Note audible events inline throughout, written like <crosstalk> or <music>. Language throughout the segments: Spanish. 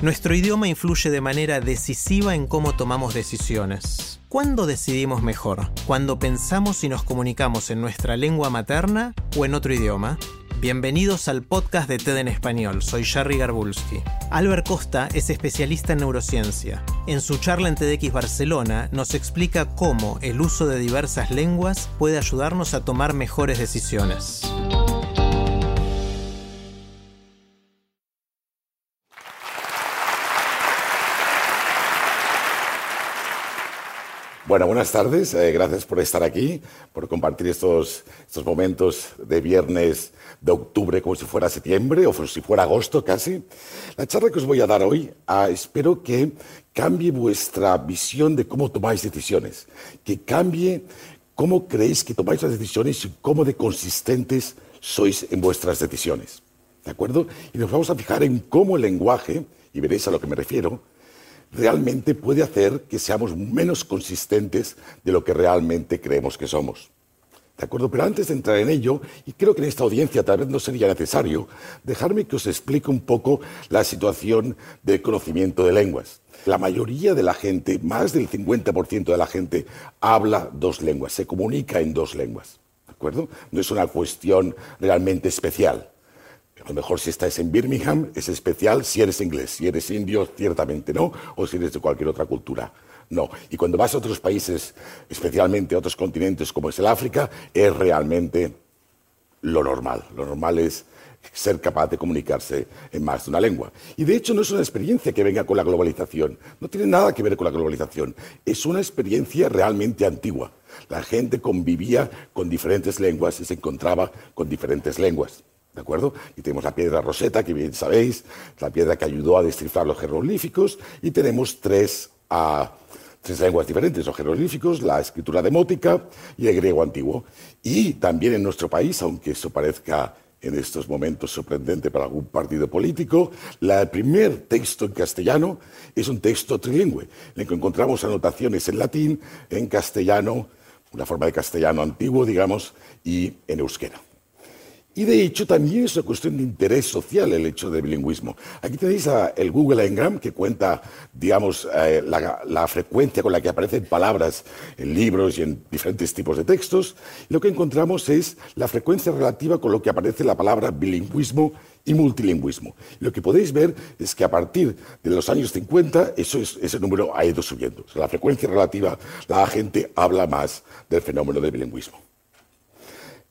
Nuestro idioma influye de manera decisiva en cómo tomamos decisiones. ¿Cuándo decidimos mejor? ¿Cuando pensamos y nos comunicamos en nuestra lengua materna o en otro idioma? Bienvenidos al podcast de TED en español, soy Jerry Garbulski. Albert Costa es especialista en neurociencia. En su charla en TEDx Barcelona nos explica cómo el uso de diversas lenguas puede ayudarnos a tomar mejores decisiones. Bueno, buenas tardes. Eh, gracias por estar aquí, por compartir estos, estos momentos de viernes de octubre como si fuera septiembre o si fuera agosto casi. La charla que os voy a dar hoy ah, espero que cambie vuestra visión de cómo tomáis decisiones, que cambie cómo creéis que tomáis las decisiones y cómo de consistentes sois en vuestras decisiones. ¿De acuerdo? Y nos vamos a fijar en cómo el lenguaje, y veréis a lo que me refiero, realmente puede hacer que seamos menos consistentes de lo que realmente creemos que somos. ¿De acuerdo? Pero antes de entrar en ello, y creo que en esta audiencia tal vez no sería necesario, dejarme que os explique un poco la situación del conocimiento de lenguas. La mayoría de la gente, más del 50% de la gente, habla dos lenguas, se comunica en dos lenguas. ¿De acuerdo? No es una cuestión realmente especial. Lo mejor si estás en Birmingham es especial si eres inglés, si eres indio ciertamente no, o si eres de cualquier otra cultura. No. Y cuando vas a otros países, especialmente a otros continentes como es el África, es realmente lo normal. Lo normal es ser capaz de comunicarse en más de una lengua. Y de hecho no es una experiencia que venga con la globalización, no tiene nada que ver con la globalización, es una experiencia realmente antigua. La gente convivía con diferentes lenguas y se encontraba con diferentes lenguas. ¿De acuerdo? Y tenemos la piedra roseta, que bien sabéis, la piedra que ayudó a descifrar los jeroglíficos, y tenemos tres, ah, tres lenguas diferentes, los jeroglíficos, la escritura demótica y el griego antiguo. Y también en nuestro país, aunque eso parezca en estos momentos sorprendente para algún partido político, el primer texto en castellano es un texto trilingüe, en el que encontramos anotaciones en latín, en castellano, una forma de castellano antiguo, digamos, y en euskera. Y de hecho también es una cuestión de interés social el hecho del bilingüismo. Aquí tenéis el Google Engram que cuenta, digamos, eh, la, frecuencia con la que aparecen palabras en libros y en diferentes tipos de textos. lo que encontramos es la frecuencia relativa con lo que aparece la palabra bilingüismo y multilingüismo. lo que podéis ver es que a partir de los años 50 eso ese número ha ido subiendo. la frecuencia relativa, la gente habla más del fenómeno del bilingüismo.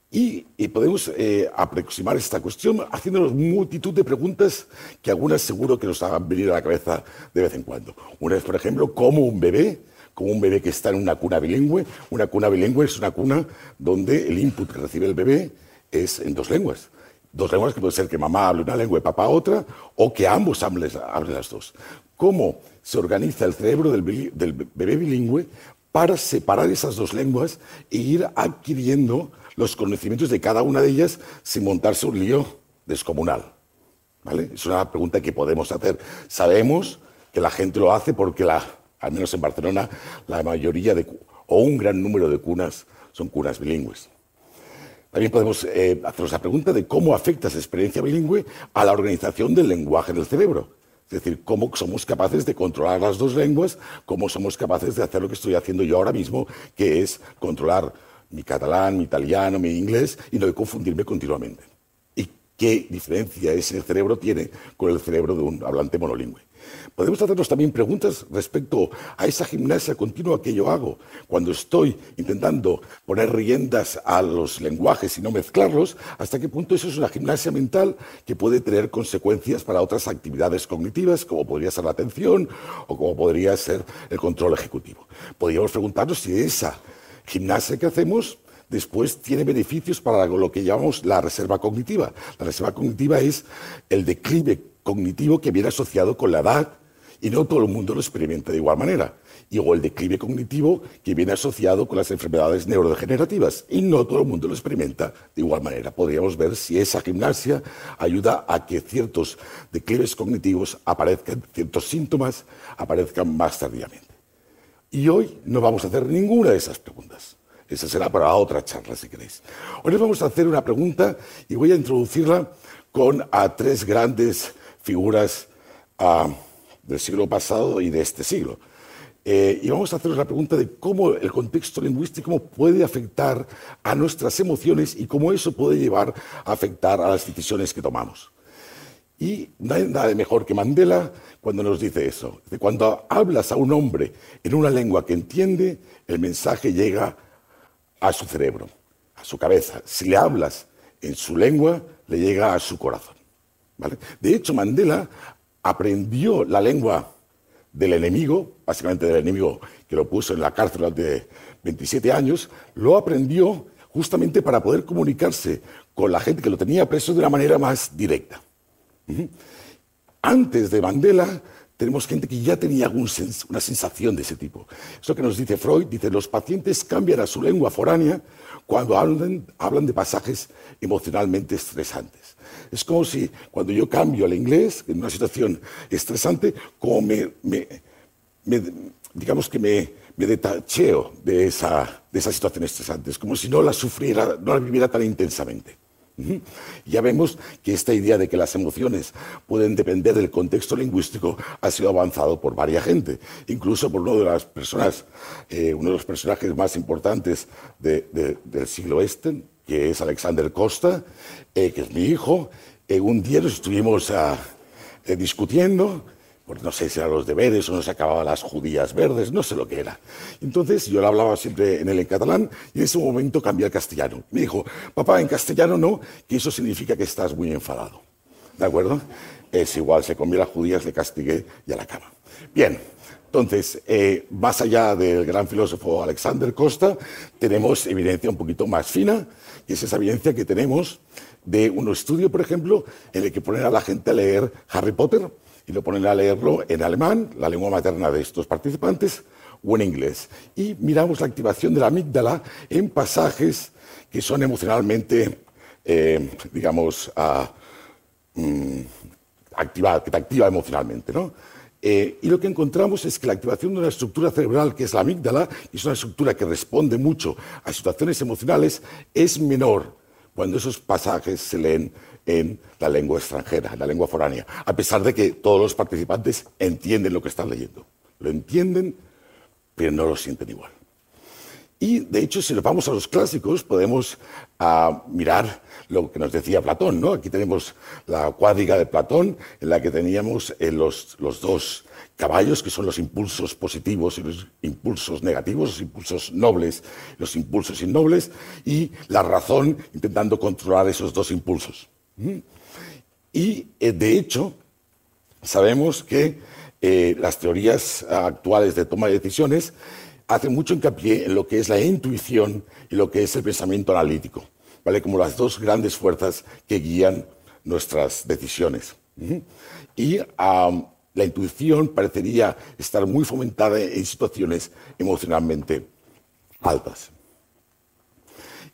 Y, podemos eh, aproximar esta cuestión haciéndonos multitud de preguntas que algunas seguro que nos hagan venir a la cabeza de vez en cuando. Una es, por ejemplo, cómo un bebé, como un bebé que está en una cuna bilingüe, una cuna bilingüe es una cuna donde el input que recibe el bebé es en dos lenguas. Dos lenguas que puede ser que mamá hable una lengua y papá otra, o que ambos hablen, las dos. ¿Cómo se organiza el cerebro del, del bebé bilingüe para separar esas dos lenguas e ir adquiriendo los conocimientos de cada una de ellas sin montarse un lío descomunal. ¿Vale? Es una pregunta que podemos hacer. Sabemos que la gente lo hace porque, al menos en Barcelona, la mayoría de, o un gran número de cunas son cunas bilingües. También podemos eh, hacernos la pregunta de cómo afecta esa experiencia bilingüe a la organización del lenguaje del cerebro. Es decir, cómo somos capaces de controlar las dos lenguas, cómo somos capaces de hacer lo que estoy haciendo yo ahora mismo, que es controlar mi catalán, mi italiano, mi inglés, y no de confundirme continuamente. ¿Y qué diferencia ese cerebro tiene con el cerebro de un hablante monolingüe? Podemos hacernos también preguntas respecto a esa gimnasia continua que yo hago cuando estoy intentando poner riendas a los lenguajes y no mezclarlos, hasta qué punto eso es una gimnasia mental que puede tener consecuencias para otras actividades cognitivas, como podría ser la atención o como podría ser el control ejecutivo. Podríamos preguntarnos si esa gimnasia que hacemos después tiene beneficios para lo que llamamos la reserva cognitiva. La reserva cognitiva es el declive cognitivo que viene asociado con la edad y no todo el mundo lo experimenta de igual manera. Y o el declive cognitivo que viene asociado con las enfermedades neurodegenerativas y no todo el mundo lo experimenta de igual manera. Podríamos ver si esa gimnasia ayuda a que ciertos declives cognitivos aparezcan, ciertos síntomas aparezcan más tardíamente. Y hoy no vamos a hacer ninguna de esas preguntas. Esa será para otra charla, si queréis. Hoy les vamos a hacer una pregunta y voy a introducirla con a tres grandes figuras ah, del siglo pasado y de este siglo. Eh, y vamos a hacer una pregunta de cómo el contexto lingüístico puede afectar a nuestras emociones y cómo eso puede llevar a afectar a las decisiones que tomamos. Y no hay nada mejor que Mandela cuando nos dice eso. Cuando hablas a un hombre en una lengua que entiende, el mensaje llega a su cerebro, a su cabeza. Si le hablas en su lengua, le llega a su corazón. De hecho, Mandela aprendió la lengua del enemigo, básicamente del enemigo que lo puso en la cárcel durante 27 años, lo aprendió justamente para poder comunicarse con la gente que lo tenía preso de una manera más directa. Antes de Mandela, tenemos gente que ya tenía una sensación de ese tipo. Eso que nos dice Freud, dice, los pacientes cambian a su lengua foránea cuando hablan, de pasajes emocionalmente estresantes. Es como si cuando yo cambio al inglés en una situación estresante, como me, digamos que me, detacheo de esa, de esa situación estresante. Es como si no la sufriera, no la viviera tan intensamente. <laughs> Ya vemos que esta idea de que las emociones pueden depender del contexto lingüístico ha sido avanzado por varias gente, incluso por uno de las personas, eh, uno de los personajes más importantes del siglo este, que es Alexander Costa, eh, que es mi hijo. Eh, un día nos estuvimos ah, discutiendo porque no sé si eran los deberes o no se acababan las judías verdes, no sé lo que era. Entonces yo le hablaba siempre en él en catalán y en ese momento cambié al castellano. Me dijo, papá, en castellano no, que eso significa que estás muy enfadado. ¿De acuerdo? Es igual, se comió las judías, le castigué y a la cama. Bien, entonces, eh, más allá del gran filósofo Alexander Costa, tenemos evidencia un poquito más fina, y es esa evidencia que tenemos de un estudio, por ejemplo, en el que ponen a la gente a leer Harry Potter y lo ponen a leerlo en alemán, la lengua materna de estos participantes, o en inglés. Y miramos la activación de la amígdala en pasajes que son emocionalmente, eh, digamos, mm, que te activa emocionalmente. ¿no? Eh, y lo que encontramos es que la activación de una estructura cerebral, que es la amígdala, y es una estructura que responde mucho a situaciones emocionales, es menor cuando esos pasajes se leen en la lengua extranjera, en la lengua foránea, a pesar de que todos los participantes entienden lo que están leyendo. Lo entienden, pero no lo sienten igual. Y de hecho, si nos vamos a los clásicos, podemos ah, mirar lo que nos decía Platón. ¿no? Aquí tenemos la cuadriga de Platón, en la que teníamos eh, los, los, dos caballos, que son los impulsos positivos y los impulsos negativos, los impulsos nobles, los impulsos innobles, y la razón intentando controlar esos dos impulsos. Y eh, de hecho, sabemos que eh, las teorías actuales de toma de decisiones hacen mucho hincapié en lo que es la intuición y lo que es el pensamiento analítico, ¿vale? como las dos grandes fuerzas que guían nuestras decisiones. Y la intuición parecería estar muy fomentada en situaciones emocionalmente altas.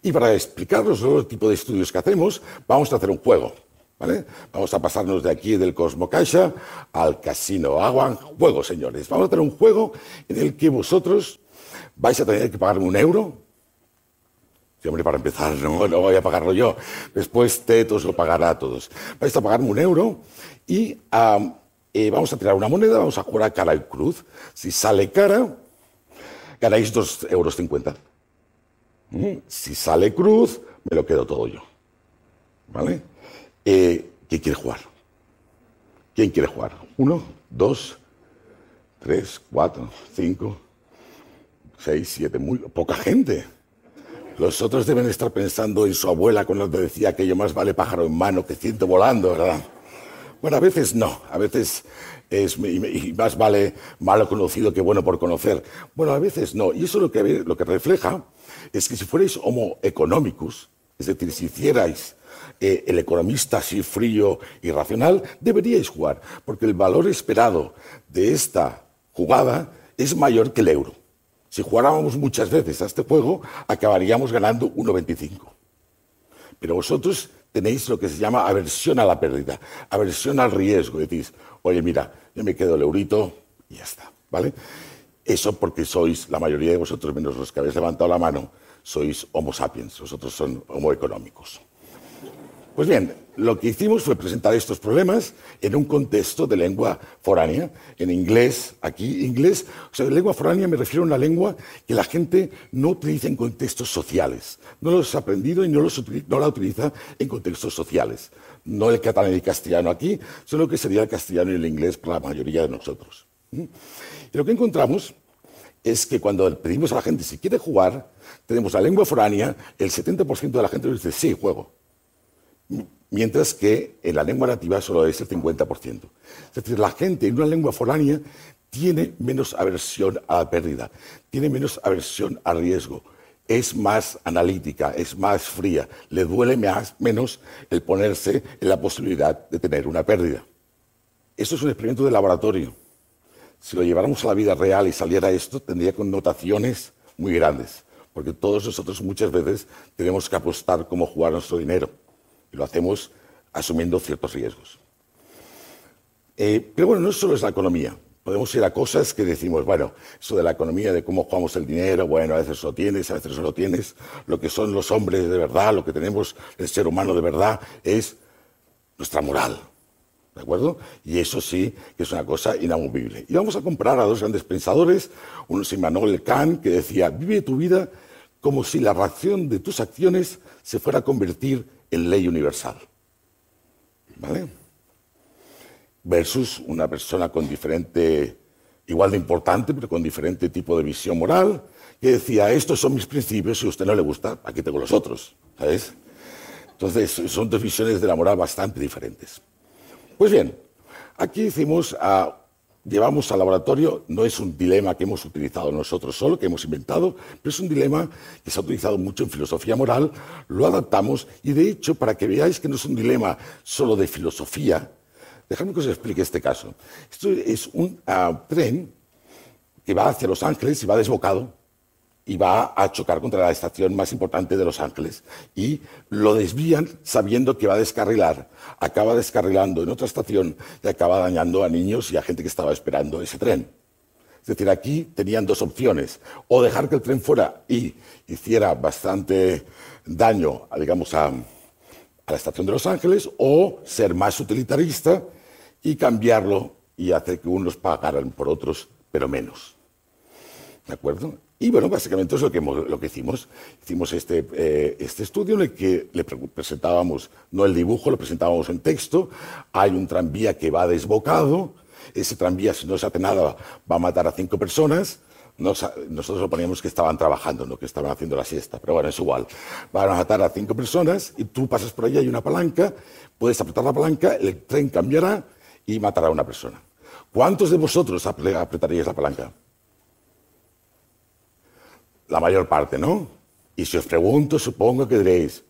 Y para explicaros el tipo de estudios que hacemos, vamos a hacer un juego. ¿vale? Vamos a pasarnos de aquí del Cosmo Caixa al Casino Agua. Juego, señores. Vamos a hacer un juego en el que vosotros vais a tener que pagarme un euro. Sí, hombre, para empezar, no, no voy a pagarlo yo. Después Tetos lo pagará a todos. Vais a pagarme un euro y eh, vamos a tirar una moneda, vamos a jugar a cara y cruz. Si sale cara, ganáis dos euros cincuenta. Si sale cruz, me lo quedo todo yo. ¿Vale? Eh, ¿Qué quiere jugar? ¿Quién quiere jugar? ¿Uno? ¿Dos? ¿Tres? ¿Cuatro? ¿Cinco? ¿Seis? ¿Siete? Muy poca gente. Los otros deben estar pensando en su abuela cuando decía que yo más vale pájaro en mano que ciento volando, ¿verdad? Bueno, a veces no, a veces es y más vale malo conocido que bueno por conocer. Bueno, a veces no. Y eso lo que, lo que refleja es que si fuerais homo economicus, es decir, si hicierais eh, el economista así frío y racional, deberíais jugar, porque el valor esperado de esta jugada es mayor que el euro. Si jugáramos muchas veces a este juego, acabaríamos ganando 1,25. Pero vosotros tenéis lo que se llama aversión a la pérdida, aversión al riesgo. Decís, oye, mira, yo me quedo el eurito y ya está, ¿vale? Eso porque sois, la mayoría de vosotros, menos los que habéis levantado la mano, sois homo sapiens, vosotros son homo económicos. Pues bien, lo que hicimos fue presentar estos problemas en un contexto de lengua foránea, en inglés, aquí inglés, o sea, lengua foránea me refiero a una lengua que la gente no utiliza en contextos sociales, no los ha aprendido y no, no la utiliza en contextos sociales, no el catalán y el castellano aquí, sino que sería el castellano y el inglés para la mayoría de nosotros. ¿Mm? Y lo que encontramos es que cuando pedimos a la gente si quiere jugar, tenemos la lengua foránea, el 70% de la gente nos dice sí, juego mientras que en la lengua nativa solo es el 50%. Es decir, la gente en una lengua foránea tiene menos aversión a la pérdida, tiene menos aversión al riesgo, es más analítica, es más fría, le duele menos el ponerse en la posibilidad de tener una pérdida. Eso es un experimento de laboratorio. Si lo lleváramos a la vida real y saliera esto, tendría connotaciones muy grandes, porque todos nosotros muchas veces tenemos que apostar cómo jugar nuestro dinero lo hacemos asumiendo ciertos riesgos. Eh, pero bueno, no solo es la economía. Podemos ir a cosas que decimos, bueno, eso de la economía, de cómo jugamos el dinero, bueno, a veces lo tienes, a veces no lo tienes. Lo que son los hombres de verdad, lo que tenemos el ser humano de verdad, es nuestra moral. ¿De acuerdo? Y eso sí que es una cosa inamovible. Y vamos a comparar a dos grandes pensadores, uno es Immanuel Kant, que decía, vive tu vida como si la reacción de tus acciones se fuera a convertir en ley universal. ¿Vale? Versus una persona con diferente, igual de importante, pero con diferente tipo de visión moral, que decía, estos son mis principios, si a usted no le gusta, aquí tengo los otros. ¿Sabes? Entonces, son dos visiones de la moral bastante diferentes. Pues bien, aquí hicimos a llevamos al laboratorio no es un dilema que hemos utilizado nosotros solo, que hemos inventado, pero es un dilema que se ha utilizado mucho en filosofía moral, lo adaptamos y de hecho, para que veáis que no es un dilema solo de filosofía, dejadme que os explique este caso. Esto es un ah, tren que va hacia Los Ángeles y va desbocado y va a chocar contra la estación más importante de Los Ángeles. Y lo desvían sabiendo que va a descarrilar. Acaba descarrilando en otra estación y acaba dañando a niños y a gente que estaba esperando ese tren. Es decir, aquí tenían dos opciones. O dejar que el tren fuera y hiciera bastante daño, digamos, a, a la estación de Los Ángeles, o ser más utilitarista y cambiarlo y hacer que unos pagaran por otros, pero menos. ¿De acuerdo? Y bueno, básicamente es lo que, hicimos. Hicimos este, eh, este estudio en el que le presentábamos, no el dibujo, lo presentábamos en texto. Hay un tranvía que va desbocado. Ese tranvía, si no se hace nada, va a matar a cinco personas. nosotros lo poníamos que estaban trabajando, no que estaban haciendo la siesta, pero bueno, es igual. Van a matar a cinco personas y tú pasas por allí, hay una palanca, puedes apretar la palanca, el tren cambiará y matará a una persona. ¿Cuántos de vosotros apretaríais la palanca? La mayor parte, ¿no? Y si os pregunto, supongo que diréis,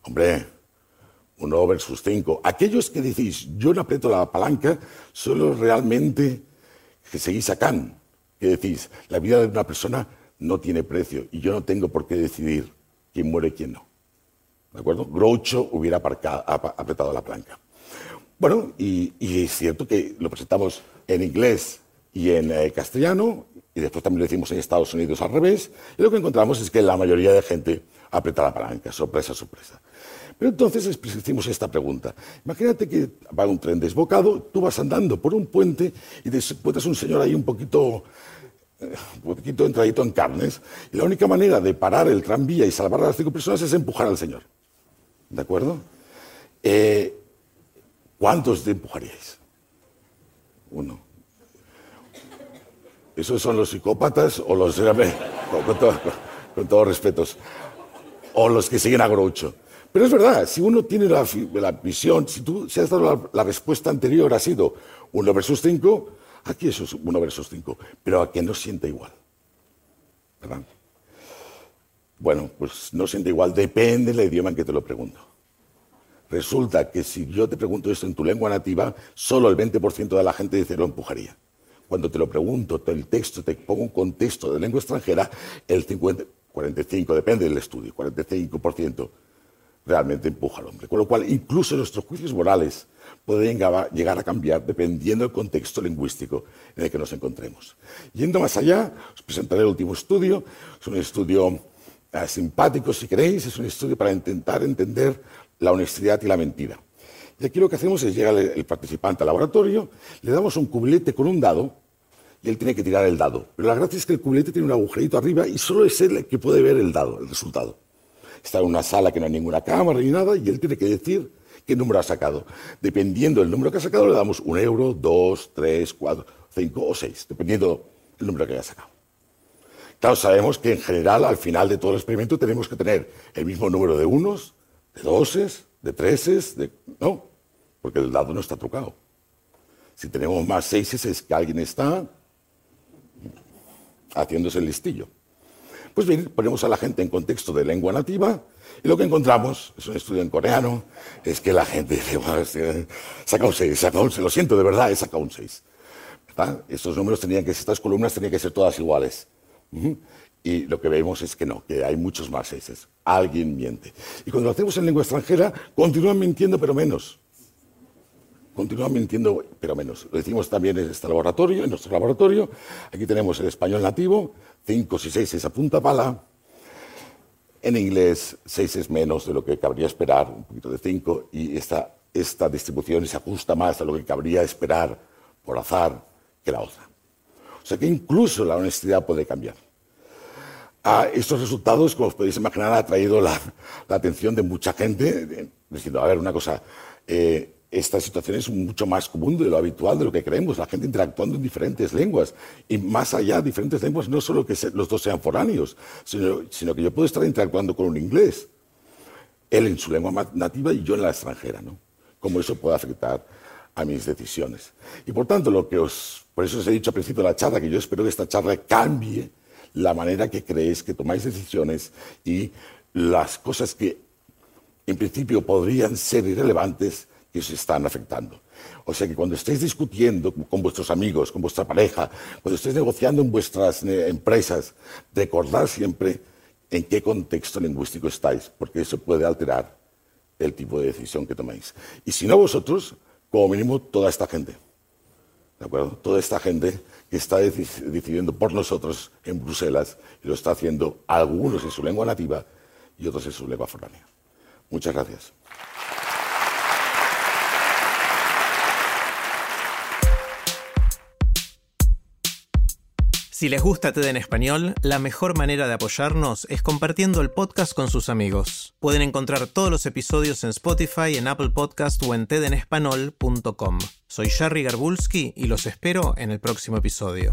hombre, uno versus cinco. Aquellos que decís, yo no aprieto la palanca, solo realmente que seguís a Kant, que decís, la vida de una persona no tiene precio y yo no tengo por qué decidir quién muere y quién no. ¿De acuerdo? Groucho hubiera apretado la palanca. Bueno, y, es cierto que lo presentamos en inglés y en eh, castellano, y después también lo hicimos en Estados Unidos al revés, y lo que encontramos es que la mayoría de gente aprieta la palanca, sorpresa, sorpresa. Pero entonces hicimos esta pregunta. Imagínate que va un tren desbocado, tú vas andando por un puente y te encuentras un señor ahí un poquito, eh, un poquito entradito en carnes, y la única manera de parar el tranvía y salvar a las cinco personas es empujar al señor. ¿De acuerdo? Eh, ¿Cuántos te empujaríais? Uno. ¿Esos son los psicópatas o los... <laughs> Con, todo, con todos respetos. O los que siguen a Groucho. Pero es verdad, si uno tiene la, visión, si tú si has dado la, respuesta anterior ha sido 1 versus 5, aquí eso es 1 versus 5, pero a que no sienta igual. ¿Verdad? Bueno, pues no siente igual, depende del idioma en que te lo pregunto. Resulta que si yo te pregunto esto en tu lengua nativa, solo el 20% de la gente dice lo empujaría. Cuando te lo pregunto, el texto, te pongo un contexto de lengua extranjera, el 50, 45, depende del estudio, 45% realmente empuja al hombre. Con lo cual, incluso nuestros juicios morales pueden llegar a cambiar dependiendo del contexto lingüístico en el que nos encontremos. Yendo más allá, os presentaré el último estudio. Es un estudio eh, simpático, si queréis, es un estudio para intentar entender la honestidad y la mentira. Y aquí lo que hacemos es llegar el participante al laboratorio, le damos un cubilete con un dado y él tiene que tirar el dado. Pero la gracia es que el cubilete tiene un agujerito arriba y solo es él el que puede ver el dado, el resultado está en una sala que no hay ninguna cámara ni nada, y él tiene que decir qué número ha sacado. Dependiendo del número que ha sacado, le damos un euro, dos, tres, cuatro, cinco o seis, dependiendo del número que haya sacado. Claro, sabemos que en general, al final de todo el experimento, tenemos que tener el mismo número de unos, de doses, de treses, de... No, porque el dado no está trucado. Si tenemos más seises es que alguien está haciéndose el listillo. Pues bien, ponemos a la gente en contexto de lengua nativa y lo que encontramos, es un estudio en coreano, es que la gente dice, saca un 6, saca un 6, lo siento de verdad, he sacado un 6. Estos números tenían que, estas columnas tenían que ser todas iguales. Y lo que vemos es que no, que hay muchos más 6. Alguien miente. Y cuando lo hacemos en lengua extranjera, continúan mintiendo, pero menos. Continúan mintiendo, pero menos. Lo decimos también en este laboratorio, en nuestro laboratorio. Aquí tenemos el español nativo, 5 y 6 es a punta pala. En inglés, 6 es menos de lo que cabría esperar, un poquito de 5, y esta, esta distribución se ajusta más a lo que cabría esperar por azar que la otra. O sea que incluso la honestidad puede cambiar. A estos resultados, como os podéis imaginar, ha traído la, la atención de mucha gente, diciendo, a ver, una cosa, eh, esta situación es mucho más común de lo habitual, de lo que creemos, la gente interactuando en diferentes lenguas. Y más allá, diferentes lenguas, no solo que los dos sean foráneos, sino, sino, que yo puedo estar interactuando con un inglés, él en su lengua nativa y yo en la extranjera, ¿no? Cómo eso puede afectar a mis decisiones. Y por tanto, lo que os, por eso os he dicho al principio de la charla, que yo espero que esta charla cambie la manera que creéis que tomáis decisiones y las cosas que en principio podrían ser irrelevantes, que se están afectando. O sea que cuando estéis discutiendo con vuestros amigos, con vuestra pareja, cuando estéis negociando en vuestras eh, empresas, recordad siempre en qué contexto lingüístico estáis, porque eso puede alterar el tipo de decisión que toméis. Y si no vosotros, como mínimo toda esta gente. ¿De acuerdo? Toda esta gente que está decidiendo por nosotros en Bruselas y lo está haciendo algunos en su lengua nativa y otros en su lengua foránea. Muchas gracias. Si les gusta TED en español, la mejor manera de apoyarnos es compartiendo el podcast con sus amigos. Pueden encontrar todos los episodios en Spotify, en Apple Podcast o en tedenespanol.com. Soy Jerry Garbulski y los espero en el próximo episodio.